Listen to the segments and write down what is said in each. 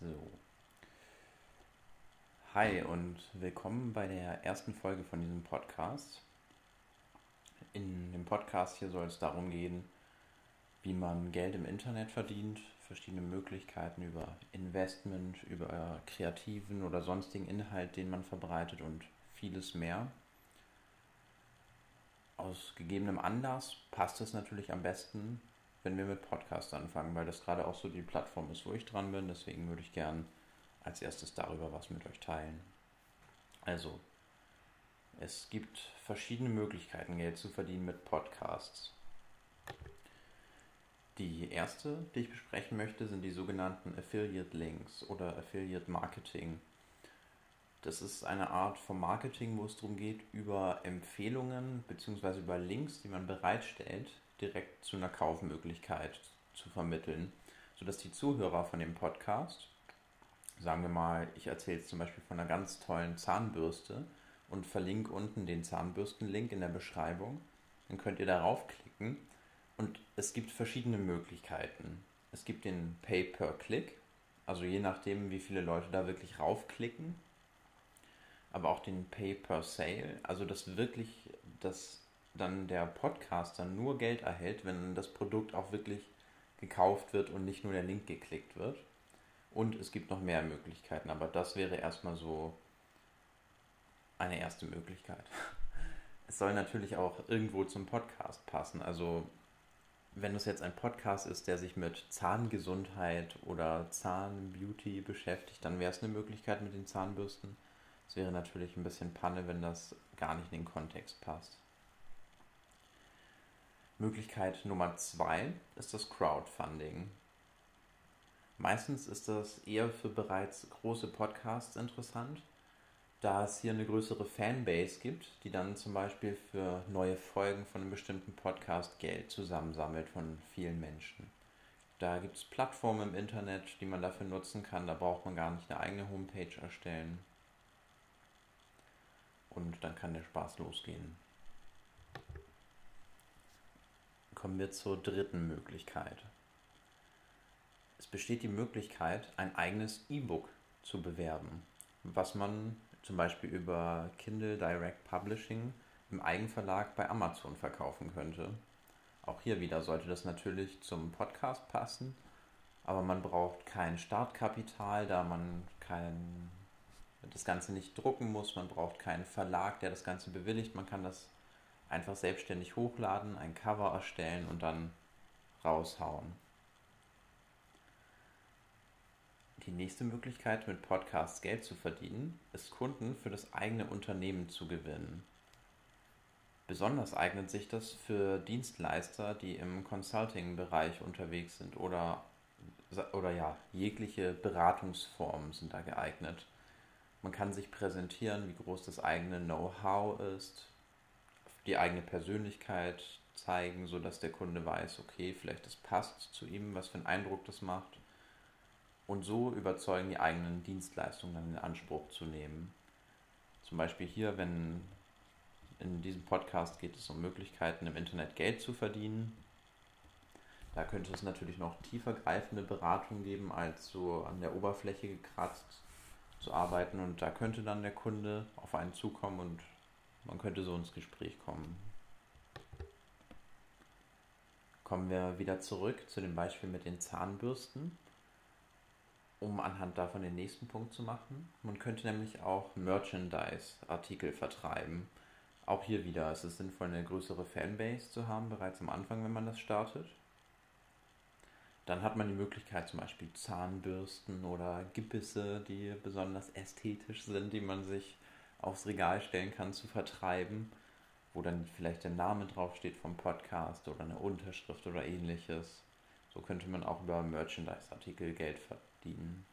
So. Hi und willkommen bei der ersten Folge von diesem Podcast. In dem Podcast hier soll es darum gehen, wie man Geld im Internet verdient, verschiedene Möglichkeiten über Investment, über kreativen oder sonstigen Inhalt, den man verbreitet und vieles mehr. Aus gegebenem Anlass passt es natürlich am besten, wenn wir mit Podcast anfangen, weil das gerade auch so die Plattform ist, wo ich dran bin. Deswegen würde ich gern als erstes darüber was mit euch teilen. Also, es gibt verschiedene Möglichkeiten, Geld zu verdienen mit Podcasts. Die erste, die ich besprechen möchte, sind die sogenannten Affiliate Links oder Affiliate Marketing. Das ist eine Art von Marketing, wo es darum geht, über Empfehlungen bzw. über Links, die man bereitstellt, direkt zu einer Kaufmöglichkeit zu vermitteln, sodass die Zuhörer von dem Podcast, sagen wir mal, ich erzähle zum Beispiel von einer ganz tollen Zahnbürste und verlinke unten den Zahnbürstenlink in der Beschreibung, dann könnt ihr darauf klicken und es gibt verschiedene Möglichkeiten. Es gibt den Pay-per-Click, also je nachdem, wie viele Leute da wirklich raufklicken, aber auch den Pay-per-Sale, also dass wirklich das dann der Podcaster nur Geld erhält, wenn das Produkt auch wirklich gekauft wird und nicht nur der Link geklickt wird. Und es gibt noch mehr Möglichkeiten, aber das wäre erstmal so eine erste Möglichkeit. Es soll natürlich auch irgendwo zum Podcast passen. Also wenn es jetzt ein Podcast ist, der sich mit Zahngesundheit oder Zahnbeauty beschäftigt, dann wäre es eine Möglichkeit mit den Zahnbürsten. Es wäre natürlich ein bisschen Panne, wenn das gar nicht in den Kontext passt. Möglichkeit Nummer zwei ist das Crowdfunding. Meistens ist das eher für bereits große Podcasts interessant, da es hier eine größere Fanbase gibt, die dann zum Beispiel für neue Folgen von einem bestimmten Podcast Geld zusammensammelt von vielen Menschen. Da gibt es Plattformen im Internet, die man dafür nutzen kann. Da braucht man gar nicht eine eigene Homepage erstellen. Und dann kann der Spaß losgehen. Kommen wir zur dritten Möglichkeit. Es besteht die Möglichkeit, ein eigenes E-Book zu bewerben, was man zum Beispiel über Kindle Direct Publishing im Eigenverlag bei Amazon verkaufen könnte. Auch hier wieder sollte das natürlich zum Podcast passen, aber man braucht kein Startkapital, da man kein, das Ganze nicht drucken muss, man braucht keinen Verlag, der das Ganze bewilligt, man kann das einfach selbstständig hochladen, ein Cover erstellen und dann raushauen. Die nächste Möglichkeit, mit Podcasts Geld zu verdienen, ist Kunden für das eigene Unternehmen zu gewinnen. Besonders eignet sich das für Dienstleister, die im Consulting-Bereich unterwegs sind oder, oder ja, jegliche Beratungsformen sind da geeignet. Man kann sich präsentieren, wie groß das eigene Know-how ist, die eigene Persönlichkeit zeigen, sodass der Kunde weiß, okay, vielleicht das passt zu ihm, was für einen Eindruck das macht. Und so überzeugen, die eigenen Dienstleistungen dann in Anspruch zu nehmen. Zum Beispiel hier, wenn in diesem Podcast geht es um Möglichkeiten im Internet Geld zu verdienen. Da könnte es natürlich noch tiefergreifende Beratungen geben, als so an der Oberfläche gekratzt zu arbeiten. Und da könnte dann der Kunde auf einen zukommen und man könnte so ins Gespräch kommen. Kommen wir wieder zurück zu dem Beispiel mit den Zahnbürsten, um anhand davon den nächsten Punkt zu machen. Man könnte nämlich auch Merchandise-Artikel vertreiben. Auch hier wieder ist es sinnvoll, eine größere Fanbase zu haben, bereits am Anfang, wenn man das startet. Dann hat man die Möglichkeit, zum Beispiel Zahnbürsten oder Gipisse, die besonders ästhetisch sind, die man sich aufs Regal stellen kann, zu vertreiben, wo dann vielleicht der Name draufsteht vom Podcast oder eine Unterschrift oder ähnliches. So könnte man auch über Merchandise-Artikel Geld verdienen.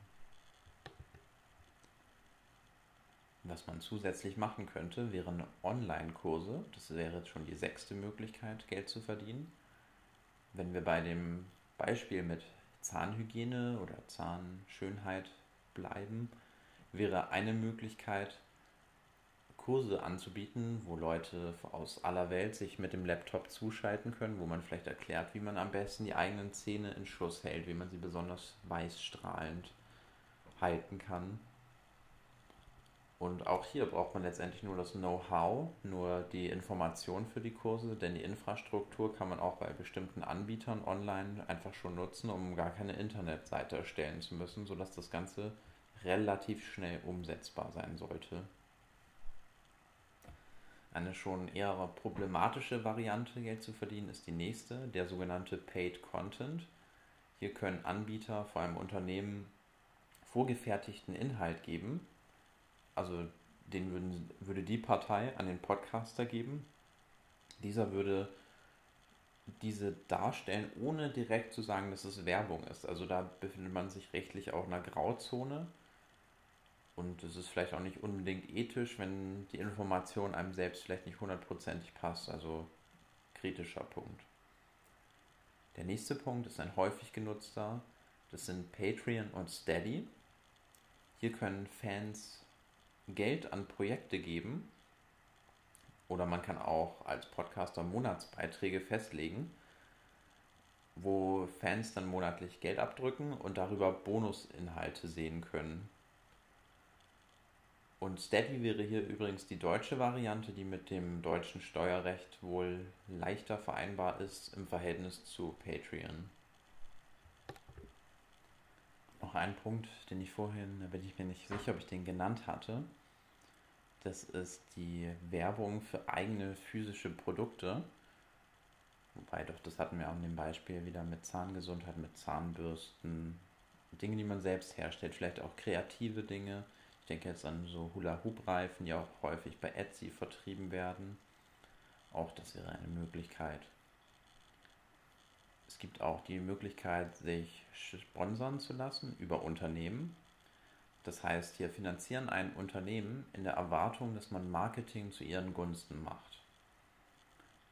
Was man zusätzlich machen könnte, wären Online-Kurse. Das wäre jetzt schon die sechste Möglichkeit, Geld zu verdienen. Wenn wir bei dem Beispiel mit Zahnhygiene oder Zahnschönheit bleiben, wäre eine Möglichkeit, Kurse anzubieten, wo Leute aus aller Welt sich mit dem Laptop zuschalten können, wo man vielleicht erklärt, wie man am besten die eigenen Zähne in Schuss hält, wie man sie besonders weiß strahlend halten kann. Und auch hier braucht man letztendlich nur das Know-how, nur die Information für die Kurse, denn die Infrastruktur kann man auch bei bestimmten Anbietern online einfach schon nutzen, um gar keine Internetseite erstellen zu müssen, sodass das Ganze relativ schnell umsetzbar sein sollte. Eine schon eher problematische Variante, Geld zu verdienen, ist die nächste, der sogenannte Paid Content. Hier können Anbieter, vor allem Unternehmen, vorgefertigten Inhalt geben, also den würden, würde die Partei an den Podcaster geben. Dieser würde diese darstellen, ohne direkt zu sagen, dass es Werbung ist. Also da befindet man sich rechtlich auch in einer Grauzone. Und es ist vielleicht auch nicht unbedingt ethisch, wenn die Information einem selbst vielleicht nicht hundertprozentig passt. Also kritischer Punkt. Der nächste Punkt ist ein häufig genutzter. Das sind Patreon und Steady. Hier können Fans Geld an Projekte geben. Oder man kann auch als Podcaster Monatsbeiträge festlegen, wo Fans dann monatlich Geld abdrücken und darüber Bonusinhalte sehen können. Und Steady wäre hier übrigens die deutsche Variante, die mit dem deutschen Steuerrecht wohl leichter vereinbar ist im Verhältnis zu Patreon. Noch ein Punkt, den ich vorhin, da bin ich mir nicht sicher, ob ich den genannt hatte. Das ist die Werbung für eigene physische Produkte. Wobei doch, das hatten wir auch in dem Beispiel wieder mit Zahngesundheit, mit Zahnbürsten, Dinge, die man selbst herstellt, vielleicht auch kreative Dinge. Ich denke jetzt an so Hula-Hoop-Reifen, die auch häufig bei Etsy vertrieben werden. Auch das wäre eine Möglichkeit. Es gibt auch die Möglichkeit, sich sponsern zu lassen über Unternehmen. Das heißt, hier finanzieren ein Unternehmen in der Erwartung, dass man Marketing zu ihren Gunsten macht.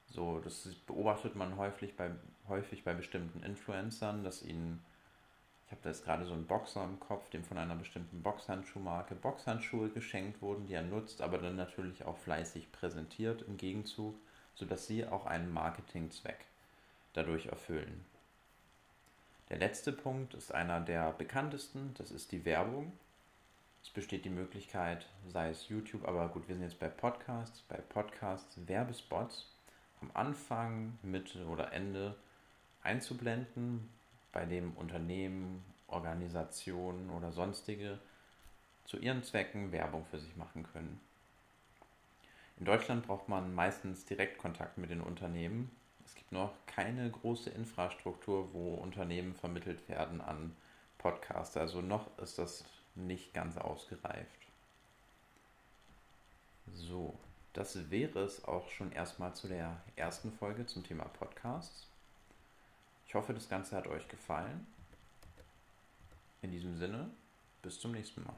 So, das beobachtet man häufig bei, häufig bei bestimmten Influencern, dass ihnen, ich habe da jetzt gerade so einen Boxer im Kopf, dem von einer bestimmten Boxhandschuhmarke Boxhandschuhe geschenkt wurden, die er nutzt, aber dann natürlich auch fleißig präsentiert im Gegenzug, sodass sie auch einen Marketingzweck dadurch erfüllen. Der letzte Punkt ist einer der bekanntesten, das ist die Werbung. Es besteht die Möglichkeit, sei es YouTube, aber gut, wir sind jetzt bei Podcasts, bei Podcasts Werbespots am Anfang, Mitte oder Ende einzublenden, bei dem Unternehmen, Organisationen oder sonstige zu ihren Zwecken Werbung für sich machen können. In Deutschland braucht man meistens Direktkontakt mit den Unternehmen. Es gibt noch keine große Infrastruktur, wo Unternehmen vermittelt werden an Podcaster. Also noch ist das nicht ganz ausgereift. So, das wäre es auch schon erstmal zu der ersten Folge zum Thema Podcasts. Ich hoffe, das Ganze hat euch gefallen. In diesem Sinne, bis zum nächsten Mal.